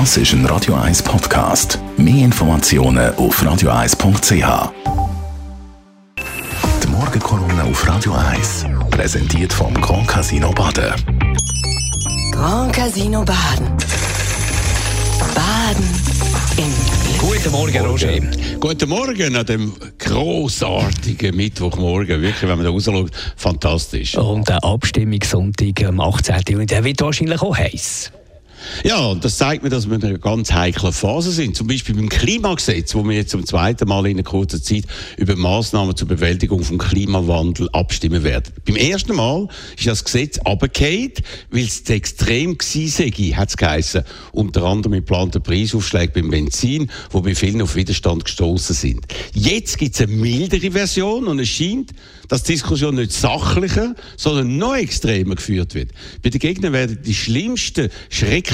Das ist ein Radio 1 Podcast. Mehr Informationen auf radio1.ch. Die Morgenkolumne auf Radio 1 präsentiert vom Grand Casino Baden. Grand Casino Baden. Baden im Glück. Guten Morgen, Roger. Guten Morgen an dem grossartigen Mittwochmorgen. Wirklich, wenn man da rausschaut, fantastisch. Und der Abstimmungssonntag am 18. Juni, der wird wahrscheinlich auch heiß. Ja, und das zeigt mir, dass wir in einer ganz heiklen Phase sind. Zum Beispiel beim Klimagesetz, wo wir jetzt zum zweiten Mal in kurzen Zeit über Maßnahmen zur Bewältigung vom Klimawandel abstimmen werden. Beim ersten Mal ist das Gesetz abgefallen, weil es zu extrem sei, hat es geheissen. Unter anderem mit geplanten Preisaufschlägen beim Benzin, wo bei vielen auf Widerstand gestoßen sind. Jetzt gibt es eine mildere Version und es scheint, dass die Diskussion nicht sachlicher, sondern noch extremer geführt wird. Bei den Gegnern werden die schlimmsten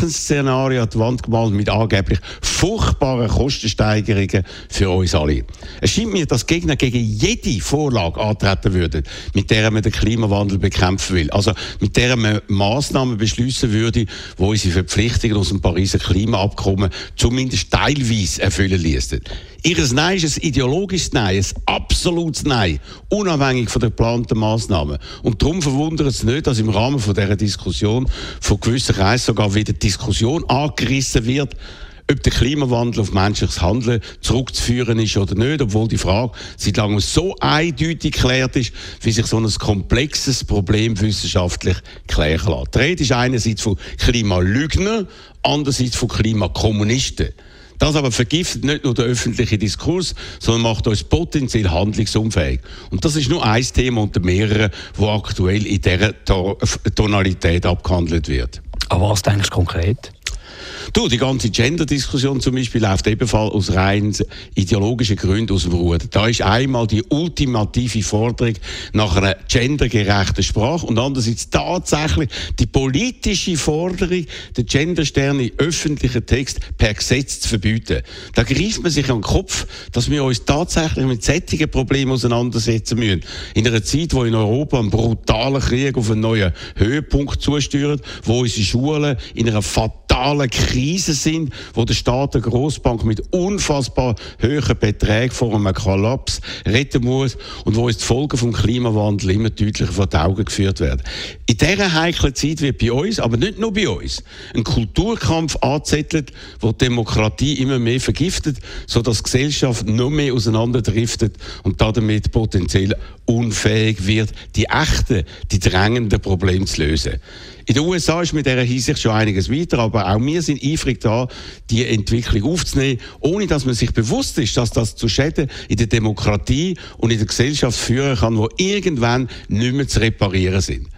Schreckensszenarien an die Wand gemalt mit angeblich furchtbaren Kostensteigerungen für uns alle. Es scheint mir, dass Gegner gegen jede Vorlage antreten würden, mit der man den Klimawandel bekämpfen will. Also mit der man Massnahmen beschließen würde, wo unsere Verpflichtungen aus dem Pariser Klimaabkommen zumindest teilweise erfüllen ließen. Ihres Nein ist ein ideologisches Nein, ein absolutes Nein, unabhängig von den geplanten Massnahmen. Und darum verwundert es nicht, dass im Rahmen von dieser Diskussion von gewissen Kreisen sogar wieder Diskussion angerissen wird, ob der Klimawandel auf menschliches Handeln zurückzuführen ist oder nicht, obwohl die Frage seit langem so eindeutig geklärt ist, wie sich so ein komplexes Problem wissenschaftlich klären lässt. Die Rede ist einerseits von Klimalügnern, andererseits von Klimakommunisten. Das aber vergiftet nicht nur den öffentlichen Diskurs, sondern macht uns potenziell handlungsunfähig. Und das ist nur ein Thema unter mehreren, wo aktuell in dieser Tonalität abgehandelt wird. Aber was denkst du konkret? Du, die ganze Gender-Diskussion zum Beispiel läuft ebenfalls aus rein ideologischen Gründen aus dem Ruder. Da ist einmal die ultimative Forderung nach einer gendergerechten Sprache und andererseits tatsächlich die politische Forderung, den Genderstern in öffentlichen Text per Gesetz zu verbieten. Da greift man sich an den Kopf, dass wir uns tatsächlich mit sättigen Problemen auseinandersetzen müssen. In einer Zeit, wo in Europa ein brutaler Krieg auf einen neuen Höhepunkt zusteuert, wo unsere Schulen in einer fatalen Krise sind, wo der Staat der Großbank mit unfassbar hohen Beträgen vor einem Kollaps retten muss und wo uns die Folgen vom Klimawandel immer deutlicher vor die Augen geführt werden. In dieser heiklen Zeit wird bei uns, aber nicht nur bei uns, ein Kulturkampf angezettelt, wo die Demokratie immer mehr vergiftet, sodass die Gesellschaft noch mehr auseinanderdriftet und damit potenziell unfähig wird, die echten, die drängenden Probleme zu lösen. In den USA ist mit dieser Hinsicht schon einiges weiter, aber auch wir sind eifrig da, die Entwicklung aufzunehmen, ohne dass man sich bewusst ist, dass das zu Schäden in der Demokratie und in der Gesellschaft führen kann, wo irgendwann nicht mehr zu reparieren sind.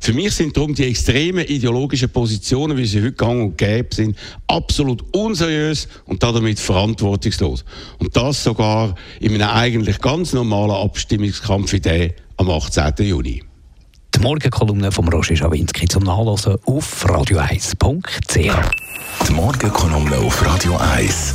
Für mich sind darum die extremen ideologischen Positionen, wie sie heute gang und gäbe sind, absolut unseriös und damit verantwortungslos. Und das sogar in einem eigentlich ganz normalen Abstimmungskampf wie der am 18. Juni. Die Morgenkolumne von Roger Schawinski zum Nachlesen auf radio1.ch. Die Morgenkolumne auf Radio 1.